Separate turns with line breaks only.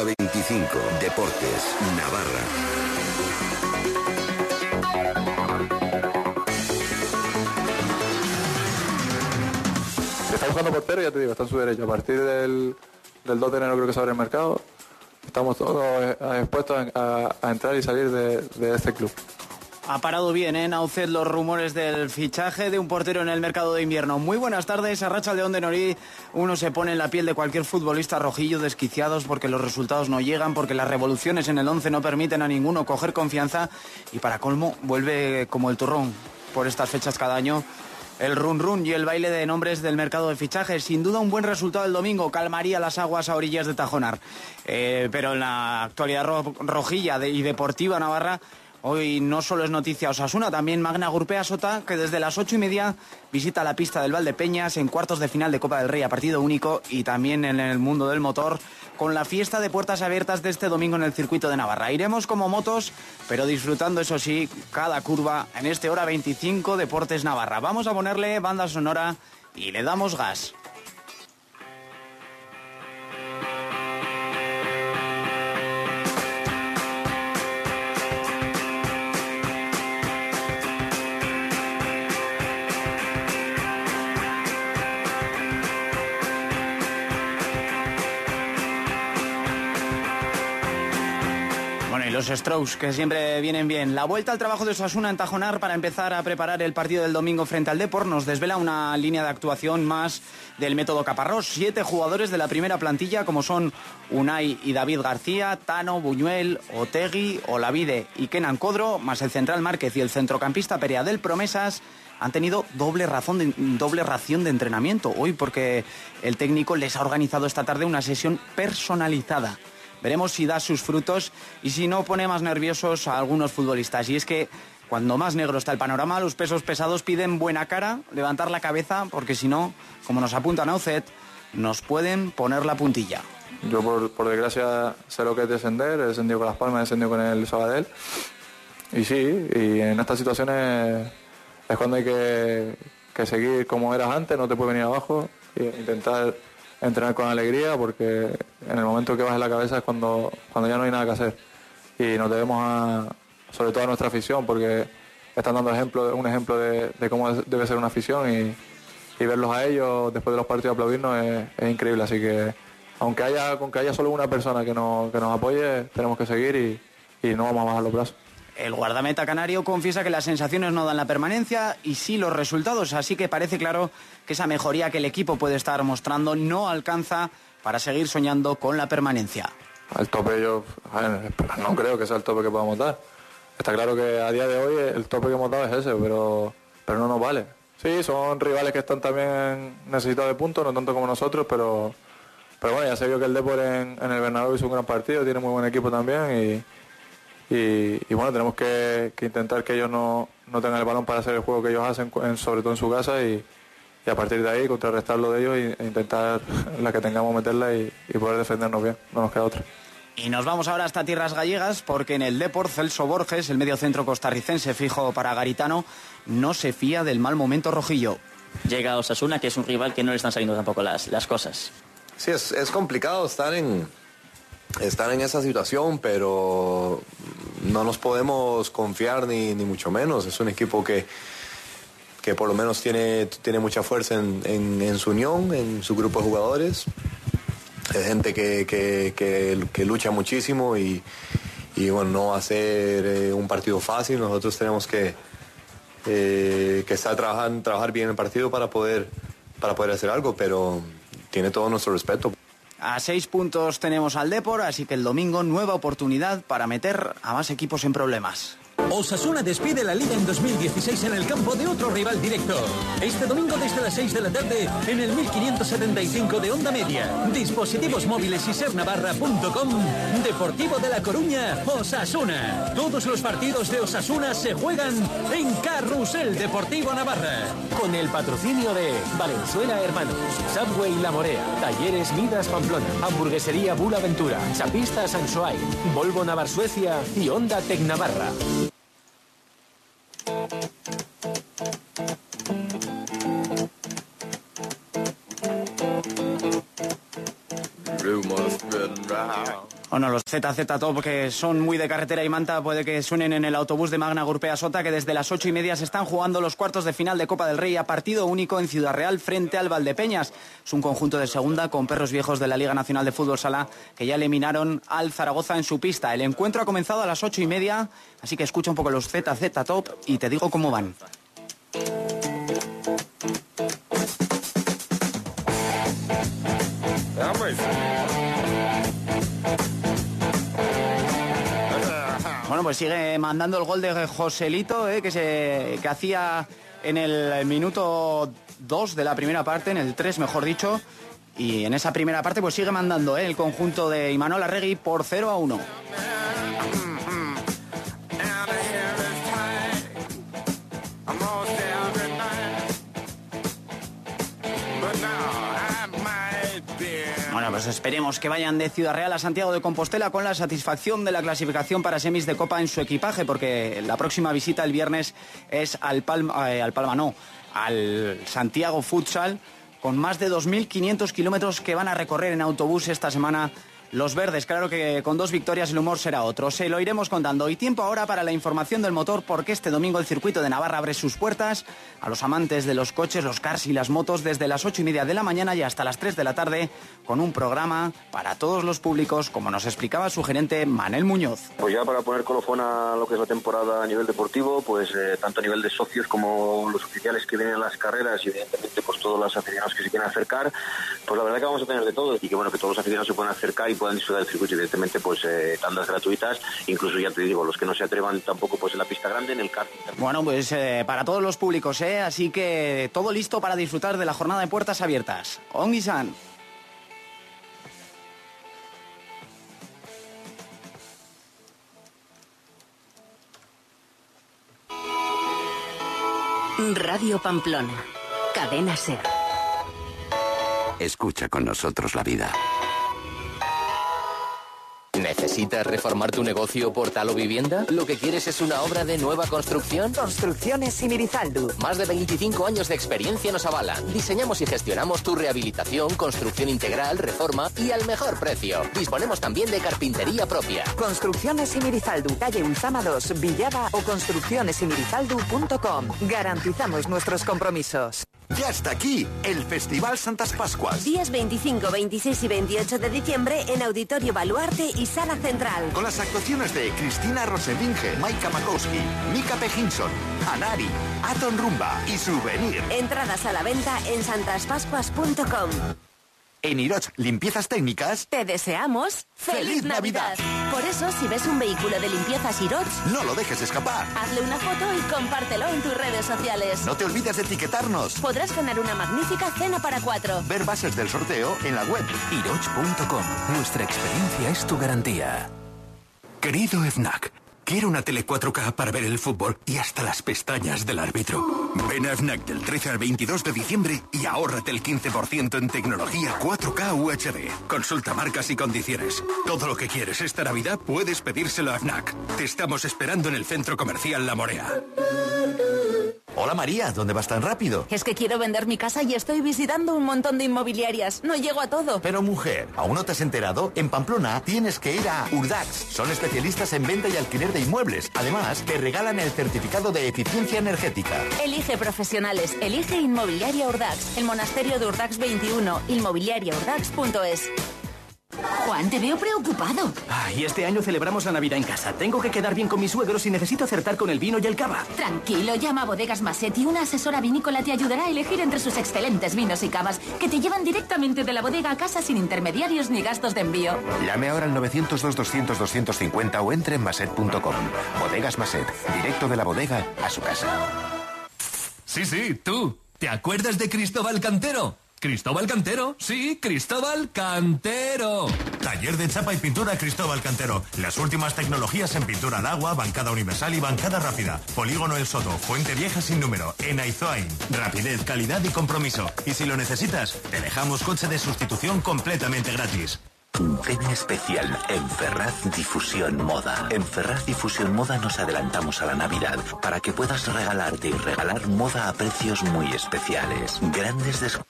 hora 25. Deportes. Navarra.
Está buscando portero, ya te digo, está en su derecho. A partir del, del 2 de enero creo que se abre el mercado. Estamos todos eh, expuestos a, a entrar y salir de, de este club.
Ha parado bien en ¿eh? Naucet los rumores del fichaje de un portero en el mercado de invierno. Muy buenas tardes, Arracha León de Norí. Uno se pone en la piel de cualquier futbolista rojillo desquiciados porque los resultados no llegan, porque las revoluciones en el 11 no permiten a ninguno coger confianza y para colmo vuelve como el turrón por estas fechas cada año el run run y el baile de nombres del mercado de fichajes. Sin duda un buen resultado el domingo, calmaría las aguas a orillas de Tajonar. Eh, pero en la actualidad rojilla y deportiva navarra Hoy no solo es noticia Osasuna, también Magna Gurpea Sota, que desde las ocho y media visita la pista del Valdepeñas en cuartos de final de Copa del Rey a partido único y también en el mundo del motor con la fiesta de puertas abiertas de este domingo en el circuito de Navarra. Iremos como motos, pero disfrutando, eso sí, cada curva en este hora 25 Deportes Navarra. Vamos a ponerle banda sonora y le damos gas. Los Strokes, que siempre vienen bien. La vuelta al trabajo de Osasuna en Tajonar para empezar a preparar el partido del domingo frente al Depor nos desvela una línea de actuación más del método Caparrós. Siete jugadores de la primera plantilla, como son Unai y David García, Tano, Buñuel, Otegui, Olavide y Kenan Codro, más el central Márquez y el centrocampista Periadel Promesas han tenido doble, razón doble ración de entrenamiento hoy porque el técnico les ha organizado esta tarde una sesión personalizada. Veremos si da sus frutos y si no pone más nerviosos a algunos futbolistas. Y es que cuando más negro está el panorama, los pesos pesados piden buena cara, levantar la cabeza, porque si no, como nos apunta Naucet, nos pueden poner la puntilla.
Yo, por, desgracia, sé lo que es descender, he descendido con Las Palmas, he descendido con el Sabadell. Y sí, y en estas situaciones es cuando hay que, que seguir como eras antes, no te puede venir abajo, e intentar entrenar con alegría porque en el momento que baje la cabeza es cuando, cuando ya no hay nada que hacer. Y nos debemos a, sobre todo a nuestra afición porque están dando ejemplo, un ejemplo de, cómo debe ser una afición y, verlos a ellos después de los partidos aplaudirnos es, increíble. Así que aunque haya, aunque haya solo una persona que nos, que nos apoye, tenemos que seguir y, y no vamos a bajar los brazos.
El guardameta canario confiesa que las sensaciones no dan la permanencia y sí los resultados, así que parece claro que esa mejoría que el equipo puede estar mostrando no alcanza para seguir soñando con la permanencia.
Al tope yo no creo que sea el tope que podamos dar. Está claro que a día de hoy el tope que hemos dado es ese, pero, pero no nos vale. Sí, son rivales que están también necesitados de puntos, no tanto como nosotros, pero, pero bueno, ya se vio que el Depor en, el Bernabéu hizo un gran partido, tiene muy buen equipo también y y, bueno, tenemos que, intentar que ellos no, tengan el balón para hacer el juego que ellos hacen, sobre todo en su casa, y, a partir de ahí contrarrestarlo de ellos e intentar la que tengamos meterla y, poder defendernos bien, no nos queda otra.
Y nos vamos ahora hasta tierras gallegas porque en el Depor Celso Borges, el medio centro costarricense fijo para Garitano, no se fía del mal momento rojillo.
Llega Osasuna, que es un rival que no le están saliendo tampoco las, las cosas.
Sí, es, es complicado estar en, estar en esa situación, pero no nos podemos confiar ni, ni mucho menos. Es un equipo que, que por lo menos tiene, tiene mucha fuerza en, en, su unión, en su grupo de jugadores. Es gente que, que, lucha muchísimo y, y, bueno, no va a ser eh, un partido fácil. Nosotros tenemos que, eh, que estar trabajando, trabajar bien el partido para poder, para poder hacer algo, pero tiene todo nuestro respeto.
A seis puntos tenemos al Depor, así que el domingo nueva oportunidad para meter a más equipos en problemas.
Osasuna despide la liga en 2016 en el campo de otro rival directo. Este domingo desde las 6 de la tarde en el 1575 de Onda Media. Dispositivos móviles y sernavarra.com. Deportivo de La Coruña, Osasuna. Todos los partidos de Osasuna se juegan en Carrusel Deportivo Navarra. Con el patrocinio de Valenzuela Hermanos, Subway La Morea, Talleres Midas Pamplona, Hamburguesería Bula Ventura, Chapista Sansoay, Volvo Navar Suecia y Onda Tec
Bueno, los ZZ Top que son muy de carretera y manta puede que suenen en el autobús de Magna Gurpea Sota que desde las ocho y media se están jugando los cuartos de final de Copa del Rey a partido único en Ciudad Real frente al Valdepeñas. Es un conjunto de segunda con perros viejos de la Liga Nacional de Fútbol Sala que ya eliminaron al Zaragoza en su pista. El encuentro ha comenzado a las ocho y media, así que escucha un poco los ZZ Top y te digo cómo van. Bueno, pues sigue mandando el gol de Joselito, eh, que, se, que hacía en el minuto 2 de la primera parte, en el 3 mejor dicho. Y en esa primera parte pues sigue mandando eh, el conjunto de Imanol Arregui por 0 a 1. Esperemos que vayan de Ciudad Real a Santiago de Compostela con la satisfacción de la clasificación para semis de Copa en su equipaje, porque la próxima visita el viernes es al Palma, eh, al Palma no, al Santiago Futsal, con más de 2.500 kilómetros que van a recorrer en autobús esta semana los verdes, claro que con dos victorias el humor será otro. Se lo iremos contando. Y tiempo ahora para la información del motor, porque este domingo el circuito de Navarra abre sus puertas a los amantes de los coches, los cars y las motos desde las ocho y media de la mañana y hasta las 3 de la tarde, con un programa para todos los públicos, como nos explicaba su gerente Manel Muñoz.
Pues ya para poner colofón a lo que es la temporada a nivel deportivo, pues eh, tanto a nivel de socios como los oficiales que vienen a las carreras y evidentemente pues todos los aficionados que se quieren acercar, pues la verdad que vamos a tener de todo y que bueno que todos los aficionados se puedan acercar puedan disfrutar del circuito, evidentemente, pues eh, tandas gratuitas, incluso ya te digo, los que no se atrevan tampoco pues en la pista grande, en el karting.
Bueno, pues eh, para todos los públicos, ¿eh? Así que todo listo para disfrutar de la jornada de puertas abiertas. Ongi-san.
Radio Pamplona. Cadena Ser.
Escucha con nosotros la vida.
¿Necesitas reformar tu negocio, portal o vivienda? ¿Lo que quieres es una obra de nueva construcción?
Construcciones Simirizaldu.
Más de 25 años de experiencia nos avalan. Diseñamos y gestionamos tu rehabilitación, construcción integral, reforma y al mejor precio. Disponemos también de carpintería propia.
Construcciones Simirizaldu, calle Ulzama 2, Villada o construccionesimirizaldu.com. Garantizamos nuestros compromisos.
Ya está aquí el Festival Santas Pascuas.
Días 25, 26 y 28 de diciembre en Auditorio Baluarte y Sala Central.
Con las actuaciones de Cristina Rosenbinge, Maika Makowski, Mika Pejinson, Anari, Aton Rumba y Souvenir.
Entradas a la venta en santaspascuas.com.
En Iroch Limpiezas Técnicas.
Te deseamos ¡Feliz, Navidad! Por eso, si ves un vehículo de limpiezas Iroch,
no lo dejes escapar.
Hazle una foto y compártelo en tus redes sociales.
No te olvides de etiquetarnos.
Podrás ganar una magnífica cena para cuatro.
Ver bases del sorteo en la web
iroch.com. Nuestra experiencia es tu garantía. Querido FNAC. Quiero una tele 4K para ver el fútbol y hasta las pestañas del árbitro. Ven a FNAC del 13 al 22 de diciembre y ahórrate el 15% en tecnología 4K UHD. Consulta marcas y condiciones. Todo lo que quieres esta Navidad puedes pedírselo a FNAC. Te estamos esperando en el centro comercial La Morea.
Hola María, ¿dónde vas tan rápido?
Es que quiero vender mi casa y estoy visitando un montón de inmobiliarias. No llego a todo.
Pero mujer, ¿aún no te has enterado? En Pamplona tienes que ir a Urdax. Son especialistas en venta y alquiler de inmuebles. Además, te regalan el certificado de eficiencia energética.
Elige profesionales. Elige Inmobiliaria Urdax. El monasterio de Urdax 21. Inmobiliariaurdax.es.
Juan, te veo preocupado.
Ay, este año celebramos la Navidad en casa. Tengo que quedar bien con mis suegros y necesito acertar con el vino y el cava.
Tranquilo, llama a Bodegas Massetti. Una asesora vinícola te ayudará a elegir entre sus excelentes vinos y cavas que te llevan directamente de la bodega a casa sin intermediarios ni gastos de envío.
Llame ahora al 902-200-250 o entre en maset.com. Bodegas Maset, directo de la bodega a su casa.
Sí, sí, tú. ¿Te acuerdas de Cristóbal Cantero? Cristóbal Cantero, sí, Cristóbal Cantero.
Taller de chapa y pintura Cristóbal Cantero. Las últimas tecnologías en pintura al agua, bancada universal y bancada rápida. Polígono El Soto, Fuente Vieja sin número, en Aizoain. Rapidez, calidad y compromiso. Y si lo necesitas, te dejamos coche de sustitución completamente gratis.
Ven especial en Ferraz Difusión Moda. En Ferraz Difusión Moda nos adelantamos a la Navidad para que puedas regalarte y regalar moda a precios muy especiales. Grandes descuentos